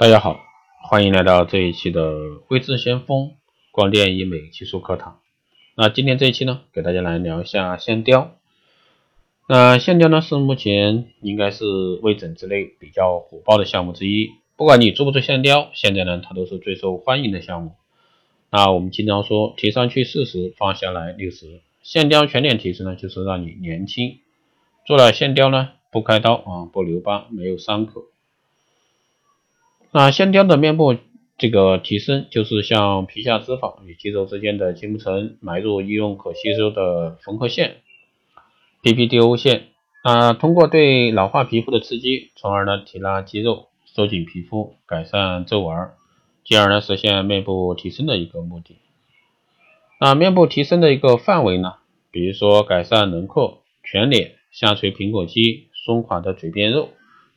大家好，欢迎来到这一期的微智先锋光电医美技术课堂。那今天这一期呢，给大家来聊一下线雕。那线雕呢，是目前应该是微整之内比较火爆的项目之一。不管你做不做线雕，现在呢，它都是最受欢迎的项目。那我们经常说，提上去四十，放下来六十。线雕全脸提升呢，就是让你年轻。做了线雕呢，不开刀啊，不留疤，没有伤口。那线雕的面部这个提升，就是像皮下脂肪与肌肉之间的筋膜层埋入医用可吸收的缝合线 PPDO 线，啊，通过对老化皮肤的刺激，从而呢提拉肌肉、收紧皮肤、改善皱纹，进而呢实现面部提升的一个目的。那面部提升的一个范围呢，比如说改善轮廓、全脸、下垂苹果肌、松垮的嘴边肉、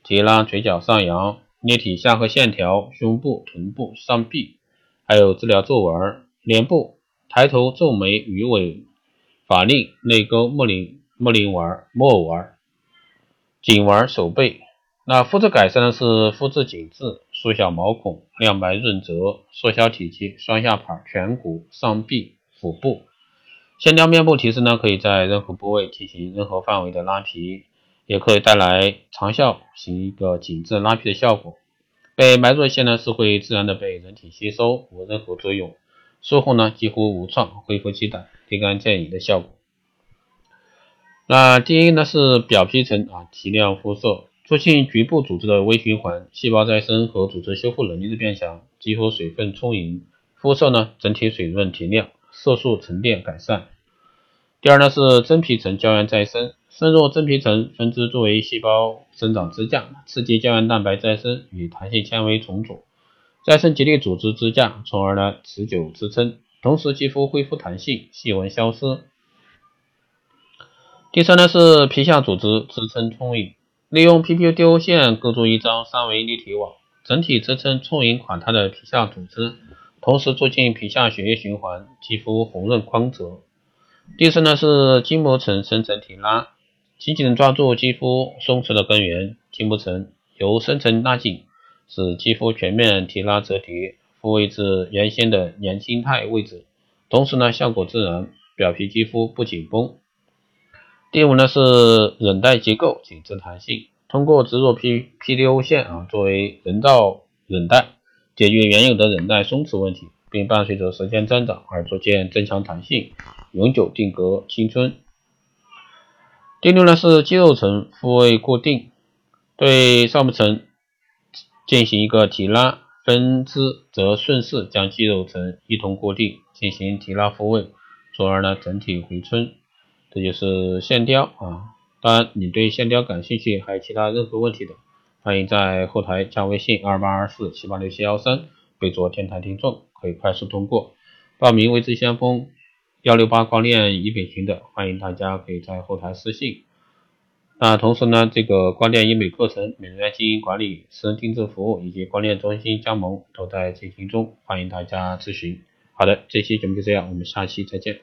提拉嘴角上扬。捏体下颌线条、胸部、臀部、上臂，还有治疗皱纹、脸部、抬头、皱眉、鱼尾、法令、泪沟、木林、木林纹、木偶纹、颈纹、手背。那肤质改善的是肤质紧致，缩小毛孔，亮白润泽，缩小体积，双下巴、颧骨、上臂、腹部。线雕面部提升呢，可以在任何部位进行任何范围的拉皮。也可以带来长效型一个紧致拉皮的效果。被埋入的线呢是会自然的被人体吸收，无任何作用。术后呢几乎无创，恢复期短，立竿见影的效果。那第一呢是表皮层啊提亮肤色，促进局部组织的微循环，细胞再生和组织修复能力的变强，肌肤水分充盈，肤色呢整体水润提亮，色素沉淀改善。第二呢是真皮层胶原再生。渗入真皮层分支作为细胞生长支架，刺激胶原蛋白再生与弹性纤维重组，再生结缔组织支架，从而呢持久支撑，同时肌肤恢复弹性，细纹消失。第三呢是皮下组织支撑充盈，利用 PPDO 线构筑一张三维立体网，整体支撑充盈垮塌的皮下组织，同时促进皮下血液循环，肌肤红润光泽。第四呢是筋膜层深层提拉。紧紧抓住肌肤松弛的根源，筋膜层由深层拉紧，使肌肤全面提拉折叠，复位至原先的年轻态位置。同时呢，效果自然，表皮肌肤不紧绷。第五呢是韧带结构紧致弹性，通过植入 P PDO 线啊作为人造韧带，解决原有的韧带松弛问题，并伴随着时间增长而逐渐增强弹性，永久定格青春。第六呢是肌肉层复位固定，对上部层进行一个提拉，分支则顺势将肌肉层一同固定，进行提拉复位，从而呢整体回春。这就是线雕啊。当然，你对线雕感兴趣，还有其他任何问题的，欢迎在后台加微信二八二四七八六七幺三，备注天台听众，可以快速通过报名为之先锋。幺六八光电医美群的，欢迎大家可以在后台私信。那同时呢，这个光电医美课程、美容院经营管理、私人定制服务以及光电中心加盟都在进行中，欢迎大家咨询。好的，这期节目就这样，我们下期再见。